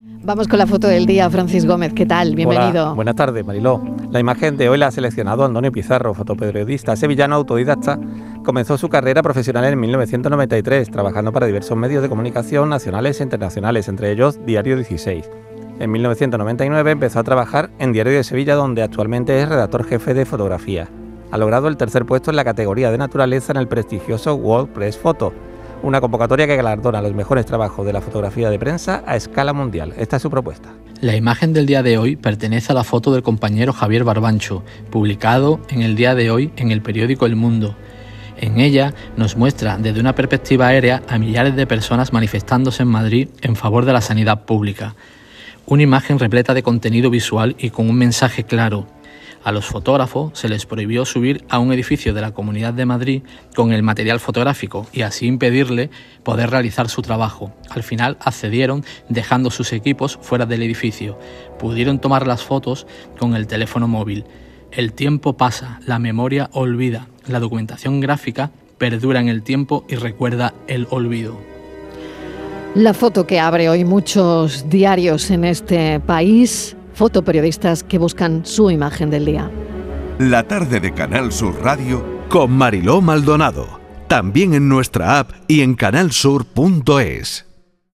Vamos con la foto del día, Francis Gómez. ¿Qué tal? Bienvenido. Hola, buenas tardes, Mariló. La imagen de hoy la ha seleccionado Antonio Pizarro, fotoperiodista sevillano autodidacta. Comenzó su carrera profesional en 1993, trabajando para diversos medios de comunicación nacionales e internacionales, entre ellos Diario 16. En 1999 empezó a trabajar en Diario de Sevilla, donde actualmente es redactor jefe de fotografía. Ha logrado el tercer puesto en la categoría de naturaleza en el prestigioso World Press Photo una convocatoria que galardona los mejores trabajos de la fotografía de prensa a escala mundial. Esta es su propuesta. La imagen del día de hoy pertenece a la foto del compañero Javier Barbancho, publicado en el día de hoy en el periódico El Mundo. En ella nos muestra desde una perspectiva aérea a millares de personas manifestándose en Madrid en favor de la sanidad pública. Una imagen repleta de contenido visual y con un mensaje claro, a los fotógrafos se les prohibió subir a un edificio de la Comunidad de Madrid con el material fotográfico y así impedirle poder realizar su trabajo. Al final accedieron dejando sus equipos fuera del edificio. Pudieron tomar las fotos con el teléfono móvil. El tiempo pasa, la memoria olvida, la documentación gráfica perdura en el tiempo y recuerda el olvido. La foto que abre hoy muchos diarios en este país fotoperiodistas que buscan su imagen del día. La tarde de Canal Sur Radio con Mariló Maldonado. También en nuestra app y en canalsur.es.